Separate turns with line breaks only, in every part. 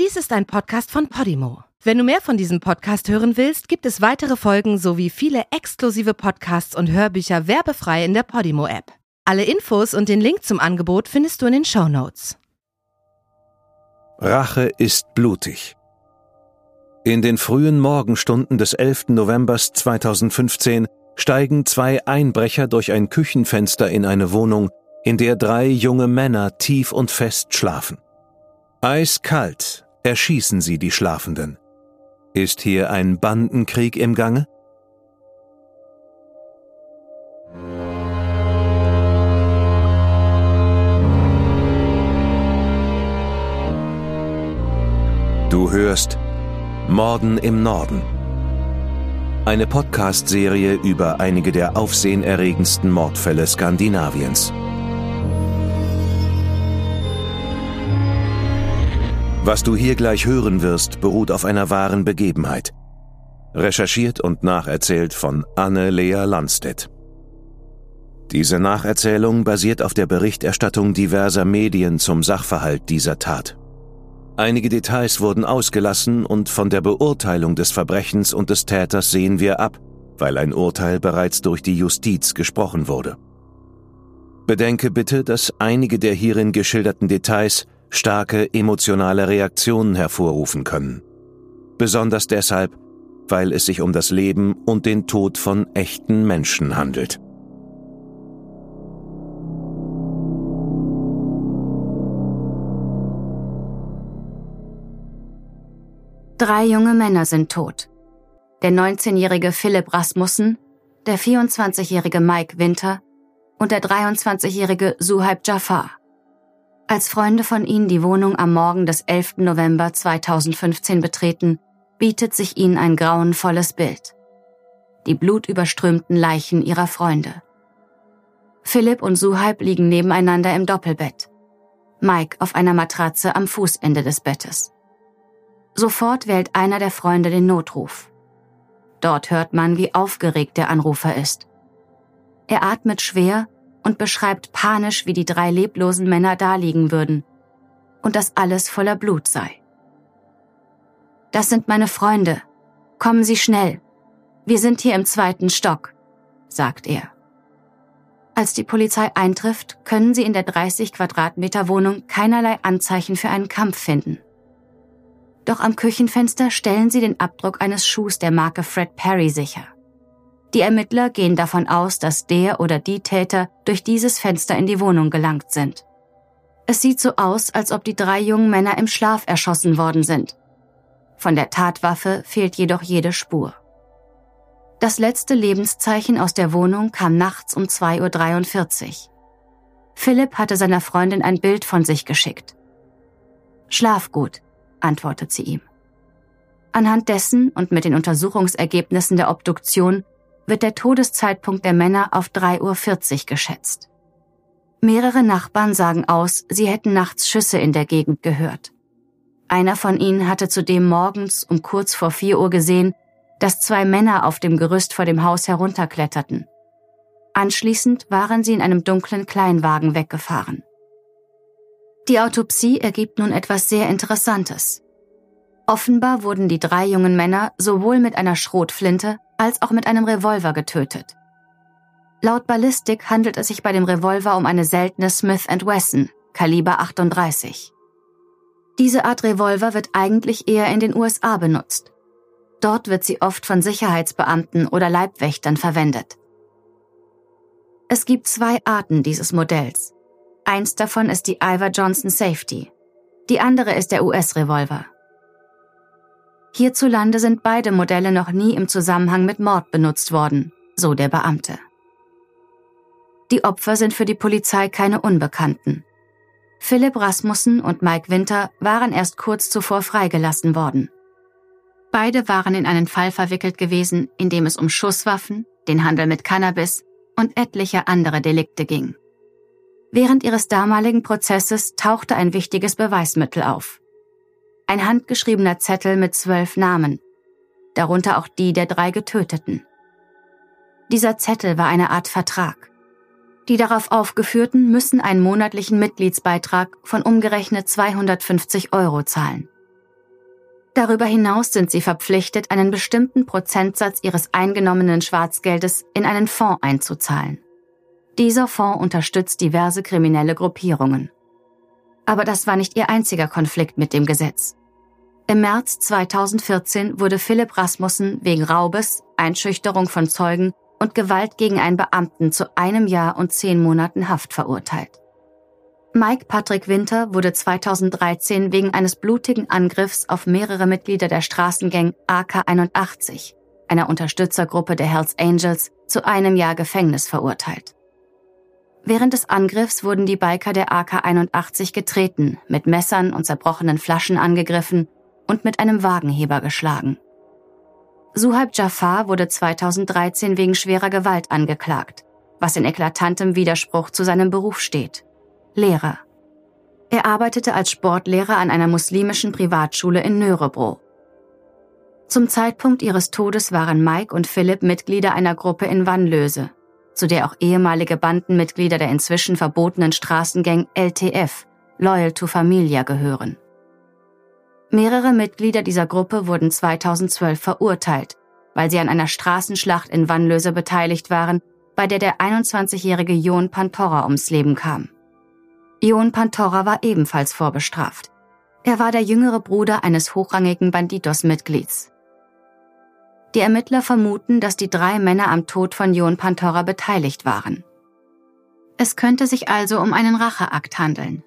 Dies ist ein Podcast von Podimo. Wenn du mehr von diesem Podcast hören willst, gibt es weitere Folgen sowie viele exklusive Podcasts und Hörbücher werbefrei in der Podimo-App. Alle Infos und den Link zum Angebot findest du in den Show Notes.
Rache ist blutig. In den frühen Morgenstunden des 11. November 2015 steigen zwei Einbrecher durch ein Küchenfenster in eine Wohnung, in der drei junge Männer tief und fest schlafen. Eiskalt erschießen sie die Schlafenden. Ist hier ein Bandenkrieg im Gange? Du hörst Morden im Norden. Eine Podcast-Serie über einige der aufsehenerregendsten Mordfälle Skandinaviens. Was du hier gleich hören wirst, beruht auf einer wahren Begebenheit. Recherchiert und nacherzählt von Anne-Lea Landstedt. Diese Nacherzählung basiert auf der Berichterstattung diverser Medien zum Sachverhalt dieser Tat. Einige Details wurden ausgelassen und von der Beurteilung des Verbrechens und des Täters sehen wir ab, weil ein Urteil bereits durch die Justiz gesprochen wurde. Bedenke bitte, dass einige der hierin geschilderten Details starke emotionale Reaktionen hervorrufen können. Besonders deshalb, weil es sich um das Leben und den Tod von echten Menschen handelt.
Drei junge Männer sind tot. Der 19-jährige Philipp Rasmussen, der 24-jährige Mike Winter und der 23-jährige Suhaib Jafar. Als Freunde von ihnen die Wohnung am Morgen des 11. November 2015 betreten, bietet sich ihnen ein grauenvolles Bild. Die blutüberströmten Leichen ihrer Freunde. Philipp und Suhaib liegen nebeneinander im Doppelbett. Mike auf einer Matratze am Fußende des Bettes. Sofort wählt einer der Freunde den Notruf. Dort hört man, wie aufgeregt der Anrufer ist. Er atmet schwer und beschreibt panisch, wie die drei leblosen Männer daliegen würden und dass alles voller Blut sei. Das sind meine Freunde. Kommen Sie schnell. Wir sind hier im zweiten Stock, sagt er. Als die Polizei eintrifft, können sie in der 30 Quadratmeter Wohnung keinerlei Anzeichen für einen Kampf finden. Doch am Küchenfenster stellen sie den Abdruck eines Schuhs der Marke Fred Perry sicher. Die Ermittler gehen davon aus, dass der oder die Täter durch dieses Fenster in die Wohnung gelangt sind. Es sieht so aus, als ob die drei jungen Männer im Schlaf erschossen worden sind. Von der Tatwaffe fehlt jedoch jede Spur. Das letzte Lebenszeichen aus der Wohnung kam nachts um 2.43 Uhr. Philipp hatte seiner Freundin ein Bild von sich geschickt. Schlaf gut, antwortet sie ihm. Anhand dessen und mit den Untersuchungsergebnissen der Obduktion wird der Todeszeitpunkt der Männer auf 3.40 Uhr geschätzt. Mehrere Nachbarn sagen aus, sie hätten nachts Schüsse in der Gegend gehört. Einer von ihnen hatte zudem morgens um kurz vor 4 Uhr gesehen, dass zwei Männer auf dem Gerüst vor dem Haus herunterkletterten. Anschließend waren sie in einem dunklen Kleinwagen weggefahren. Die Autopsie ergibt nun etwas sehr Interessantes. Offenbar wurden die drei jungen Männer sowohl mit einer Schrotflinte als auch mit einem Revolver getötet. Laut Ballistik handelt es sich bei dem Revolver um eine seltene Smith Wesson, Kaliber 38. Diese Art Revolver wird eigentlich eher in den USA benutzt. Dort wird sie oft von Sicherheitsbeamten oder Leibwächtern verwendet. Es gibt zwei Arten dieses Modells. Eins davon ist die Ivor Johnson Safety. Die andere ist der US-Revolver. Hierzulande sind beide Modelle noch nie im Zusammenhang mit Mord benutzt worden, so der Beamte. Die Opfer sind für die Polizei keine Unbekannten. Philipp Rasmussen und Mike Winter waren erst kurz zuvor freigelassen worden. Beide waren in einen Fall verwickelt gewesen, in dem es um Schusswaffen, den Handel mit Cannabis und etliche andere Delikte ging. Während ihres damaligen Prozesses tauchte ein wichtiges Beweismittel auf ein handgeschriebener Zettel mit zwölf Namen, darunter auch die der drei Getöteten. Dieser Zettel war eine Art Vertrag. Die darauf aufgeführten müssen einen monatlichen Mitgliedsbeitrag von umgerechnet 250 Euro zahlen. Darüber hinaus sind sie verpflichtet, einen bestimmten Prozentsatz ihres eingenommenen Schwarzgeldes in einen Fonds einzuzahlen. Dieser Fonds unterstützt diverse kriminelle Gruppierungen. Aber das war nicht ihr einziger Konflikt mit dem Gesetz. Im März 2014 wurde Philipp Rasmussen wegen Raubes, Einschüchterung von Zeugen und Gewalt gegen einen Beamten zu einem Jahr und zehn Monaten Haft verurteilt. Mike Patrick Winter wurde 2013 wegen eines blutigen Angriffs auf mehrere Mitglieder der Straßengang AK81, einer Unterstützergruppe der Hells Angels, zu einem Jahr Gefängnis verurteilt. Während des Angriffs wurden die Biker der AK81 getreten, mit Messern und zerbrochenen Flaschen angegriffen und mit einem Wagenheber geschlagen. Suhaib Jafar wurde 2013 wegen schwerer Gewalt angeklagt, was in eklatantem Widerspruch zu seinem Beruf steht. Lehrer. Er arbeitete als Sportlehrer an einer muslimischen Privatschule in Nörebro. Zum Zeitpunkt ihres Todes waren Mike und Philipp Mitglieder einer Gruppe in Wannlöse, zu der auch ehemalige Bandenmitglieder der inzwischen verbotenen Straßengang LTF, Loyal to Familia, gehören. Mehrere Mitglieder dieser Gruppe wurden 2012 verurteilt, weil sie an einer Straßenschlacht in Wannlöse beteiligt waren, bei der der 21-jährige Jon Pantora ums Leben kam. Jon Pantora war ebenfalls vorbestraft. Er war der jüngere Bruder eines hochrangigen Bandidos-Mitglieds. Die Ermittler vermuten, dass die drei Männer am Tod von Jon Pantora beteiligt waren. Es könnte sich also um einen Racheakt handeln.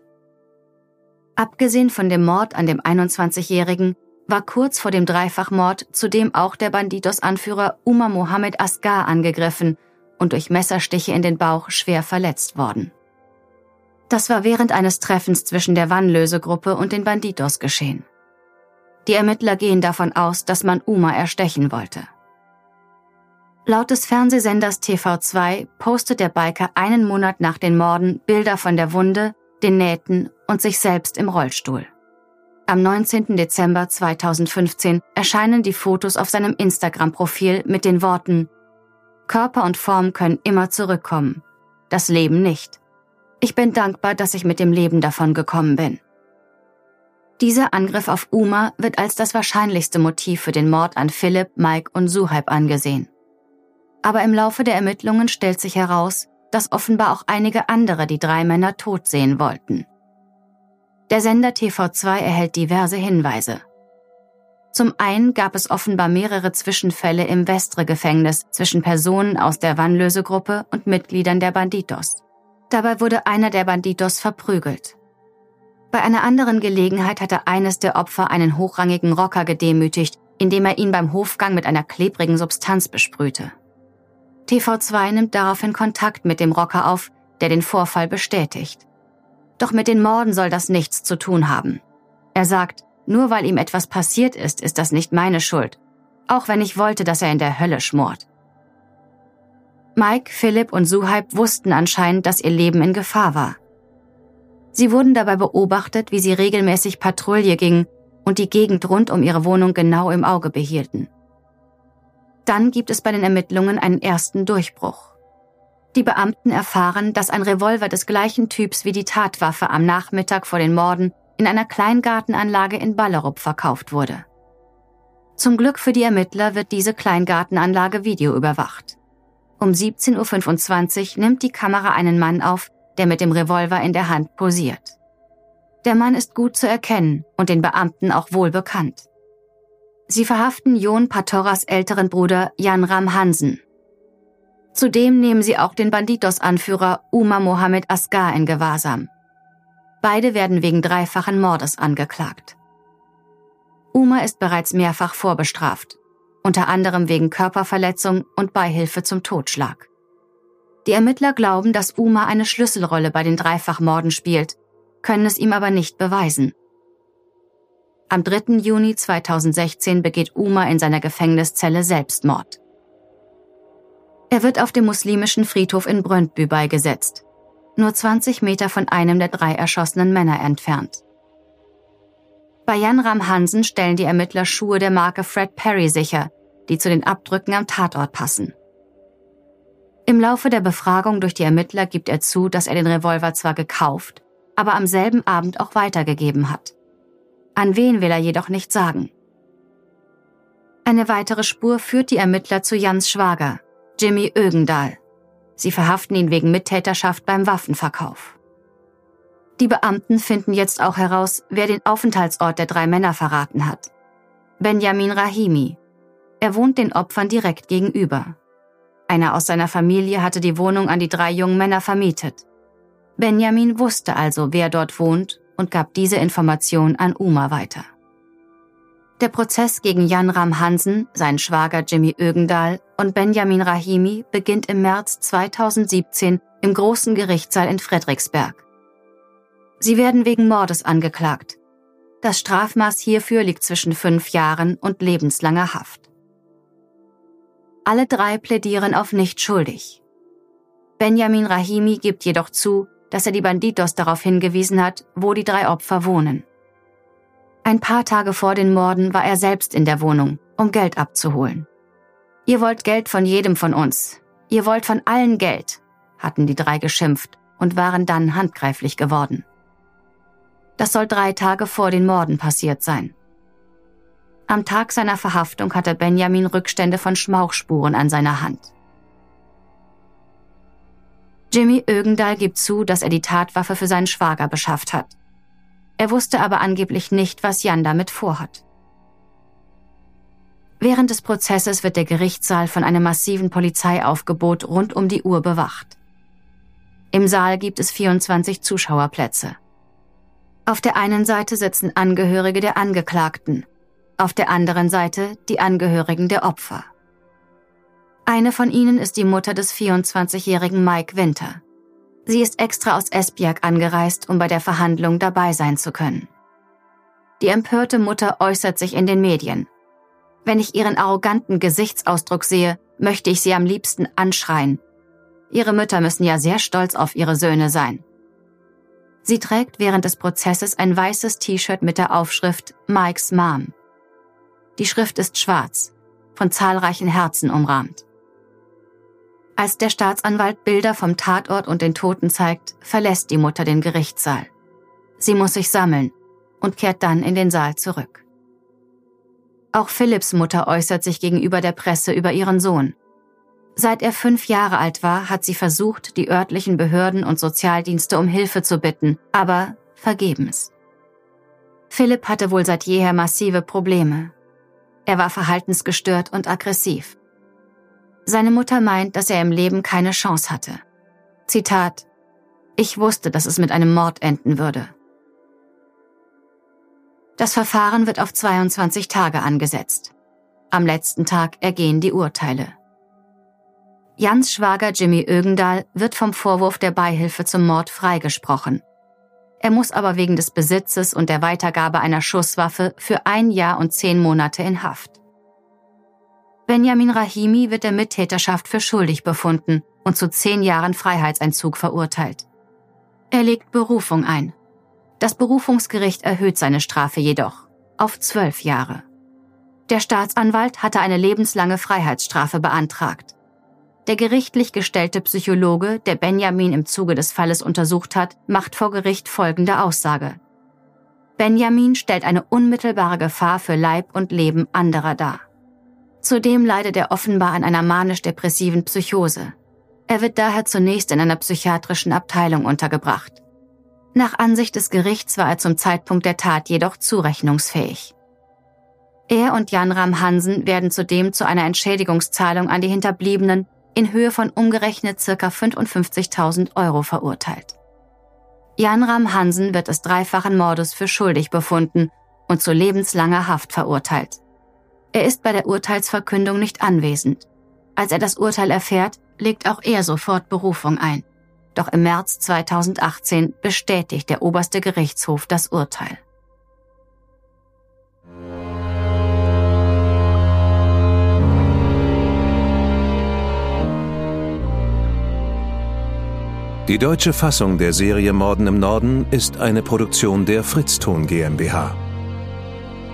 Abgesehen von dem Mord an dem 21-Jährigen war kurz vor dem Dreifachmord zudem auch der Bandidos-Anführer Umar Mohammed Asgar angegriffen und durch Messerstiche in den Bauch schwer verletzt worden. Das war während eines Treffens zwischen der Wannlöse-Gruppe und den Bandidos geschehen. Die Ermittler gehen davon aus, dass man Uma erstechen wollte. Laut des Fernsehsenders TV2 postet der Biker einen Monat nach den Morden Bilder von der Wunde, den Nähten und sich selbst im Rollstuhl. Am 19. Dezember 2015 erscheinen die Fotos auf seinem Instagram-Profil mit den Worten Körper und Form können immer zurückkommen, das Leben nicht. Ich bin dankbar, dass ich mit dem Leben davon gekommen bin. Dieser Angriff auf Uma wird als das wahrscheinlichste Motiv für den Mord an Philipp, Mike und Suhaib angesehen. Aber im Laufe der Ermittlungen stellt sich heraus, dass offenbar auch einige andere die drei Männer tot sehen wollten. Der Sender TV2 erhält diverse Hinweise. Zum einen gab es offenbar mehrere Zwischenfälle im Vestre-Gefängnis zwischen Personen aus der Wannlösegruppe und Mitgliedern der Banditos. Dabei wurde einer der Banditos verprügelt. Bei einer anderen Gelegenheit hatte eines der Opfer einen hochrangigen Rocker gedemütigt, indem er ihn beim Hofgang mit einer klebrigen Substanz besprühte. TV2 nimmt daraufhin Kontakt mit dem Rocker auf, der den Vorfall bestätigt. Doch mit den Morden soll das nichts zu tun haben. Er sagt, nur weil ihm etwas passiert ist, ist das nicht meine Schuld, auch wenn ich wollte, dass er in der Hölle schmort. Mike, Philipp und Suhaib wussten anscheinend, dass ihr Leben in Gefahr war. Sie wurden dabei beobachtet, wie sie regelmäßig Patrouille gingen und die Gegend rund um ihre Wohnung genau im Auge behielten. Dann gibt es bei den Ermittlungen einen ersten Durchbruch. Die Beamten erfahren, dass ein Revolver des gleichen Typs wie die Tatwaffe am Nachmittag vor den Morden in einer Kleingartenanlage in Ballerup verkauft wurde. Zum Glück für die Ermittler wird diese Kleingartenanlage videoüberwacht. Um 17.25 Uhr nimmt die Kamera einen Mann auf, der mit dem Revolver in der Hand posiert. Der Mann ist gut zu erkennen und den Beamten auch wohl bekannt. Sie verhaften Jon Patoras älteren Bruder Jan Ram Hansen. Zudem nehmen sie auch den Banditos-Anführer Uma Mohammed Asgar in Gewahrsam. Beide werden wegen dreifachen Mordes angeklagt. Uma ist bereits mehrfach vorbestraft, unter anderem wegen Körperverletzung und Beihilfe zum Totschlag. Die Ermittler glauben, dass Uma eine Schlüsselrolle bei den Dreifachmorden spielt, können es ihm aber nicht beweisen. Am 3. Juni 2016 begeht Uma in seiner Gefängniszelle Selbstmord. Er wird auf dem muslimischen Friedhof in Brøndby beigesetzt, nur 20 Meter von einem der drei erschossenen Männer entfernt. Bei Jan Ram Hansen stellen die Ermittler Schuhe der Marke Fred Perry sicher, die zu den Abdrücken am Tatort passen. Im Laufe der Befragung durch die Ermittler gibt er zu, dass er den Revolver zwar gekauft, aber am selben Abend auch weitergegeben hat. An wen will er jedoch nicht sagen. Eine weitere Spur führt die Ermittler zu Jans Schwager, Jimmy Ögendahl. Sie verhaften ihn wegen Mittäterschaft beim Waffenverkauf. Die Beamten finden jetzt auch heraus, wer den Aufenthaltsort der drei Männer verraten hat. Benjamin Rahimi. Er wohnt den Opfern direkt gegenüber. Einer aus seiner Familie hatte die Wohnung an die drei jungen Männer vermietet. Benjamin wusste also, wer dort wohnt und gab diese Information an Uma weiter. Der Prozess gegen Jan Ram Hansen, sein Schwager Jimmy Ögendahl und Benjamin Rahimi beginnt im März 2017 im großen Gerichtssaal in Frederiksberg. Sie werden wegen Mordes angeklagt. Das Strafmaß hierfür liegt zwischen fünf Jahren und lebenslanger Haft. Alle drei plädieren auf nicht schuldig. Benjamin Rahimi gibt jedoch zu, dass er die Banditos darauf hingewiesen hat, wo die drei Opfer wohnen. Ein paar Tage vor den Morden war er selbst in der Wohnung, um Geld abzuholen. Ihr wollt Geld von jedem von uns. Ihr wollt von allen Geld, hatten die drei geschimpft und waren dann handgreiflich geworden. Das soll drei Tage vor den Morden passiert sein. Am Tag seiner Verhaftung hatte Benjamin Rückstände von Schmauchspuren an seiner Hand. Jimmy Ögendahl gibt zu, dass er die Tatwaffe für seinen Schwager beschafft hat. Er wusste aber angeblich nicht, was Jan damit vorhat. Während des Prozesses wird der Gerichtssaal von einem massiven Polizeiaufgebot rund um die Uhr bewacht. Im Saal gibt es 24 Zuschauerplätze. Auf der einen Seite sitzen Angehörige der Angeklagten, auf der anderen Seite die Angehörigen der Opfer. Eine von ihnen ist die Mutter des 24-jährigen Mike Winter. Sie ist extra aus Esbjerg angereist, um bei der Verhandlung dabei sein zu können. Die empörte Mutter äußert sich in den Medien. Wenn ich ihren arroganten Gesichtsausdruck sehe, möchte ich sie am liebsten anschreien. Ihre Mütter müssen ja sehr stolz auf ihre Söhne sein. Sie trägt während des Prozesses ein weißes T-Shirt mit der Aufschrift Mike's Mom. Die Schrift ist schwarz, von zahlreichen Herzen umrahmt. Als der Staatsanwalt Bilder vom Tatort und den Toten zeigt, verlässt die Mutter den Gerichtssaal. Sie muss sich sammeln und kehrt dann in den Saal zurück. Auch Philipps Mutter äußert sich gegenüber der Presse über ihren Sohn. Seit er fünf Jahre alt war, hat sie versucht, die örtlichen Behörden und Sozialdienste um Hilfe zu bitten, aber vergebens. Philipp hatte wohl seit jeher massive Probleme. Er war verhaltensgestört und aggressiv. Seine Mutter meint, dass er im Leben keine Chance hatte. Zitat Ich wusste, dass es mit einem Mord enden würde. Das Verfahren wird auf 22 Tage angesetzt. Am letzten Tag ergehen die Urteile. Jans Schwager Jimmy Ögendahl wird vom Vorwurf der Beihilfe zum Mord freigesprochen. Er muss aber wegen des Besitzes und der Weitergabe einer Schusswaffe für ein Jahr und zehn Monate in Haft. Benjamin Rahimi wird der Mittäterschaft für schuldig befunden und zu zehn Jahren Freiheitsentzug verurteilt. Er legt Berufung ein. Das Berufungsgericht erhöht seine Strafe jedoch auf zwölf Jahre. Der Staatsanwalt hatte eine lebenslange Freiheitsstrafe beantragt. Der gerichtlich gestellte Psychologe, der Benjamin im Zuge des Falles untersucht hat, macht vor Gericht folgende Aussage. Benjamin stellt eine unmittelbare Gefahr für Leib und Leben anderer dar. Zudem leidet er offenbar an einer manisch-depressiven Psychose. Er wird daher zunächst in einer psychiatrischen Abteilung untergebracht. Nach Ansicht des Gerichts war er zum Zeitpunkt der Tat jedoch zurechnungsfähig. Er und Jan Ram Hansen werden zudem zu einer Entschädigungszahlung an die Hinterbliebenen in Höhe von umgerechnet ca. 55.000 Euro verurteilt. Jan Ram Hansen wird des dreifachen Mordes für schuldig befunden und zu lebenslanger Haft verurteilt. Er ist bei der Urteilsverkündung nicht anwesend. Als er das Urteil erfährt, legt auch er sofort Berufung ein. Doch im März 2018 bestätigt der oberste Gerichtshof das Urteil.
Die deutsche Fassung der Serie Morden im Norden ist eine Produktion der Fritzton GmbH.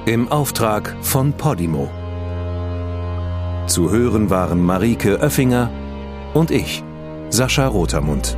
Im Auftrag von Podimo. Zu hören waren Marike Oeffinger und ich, Sascha Rotermund.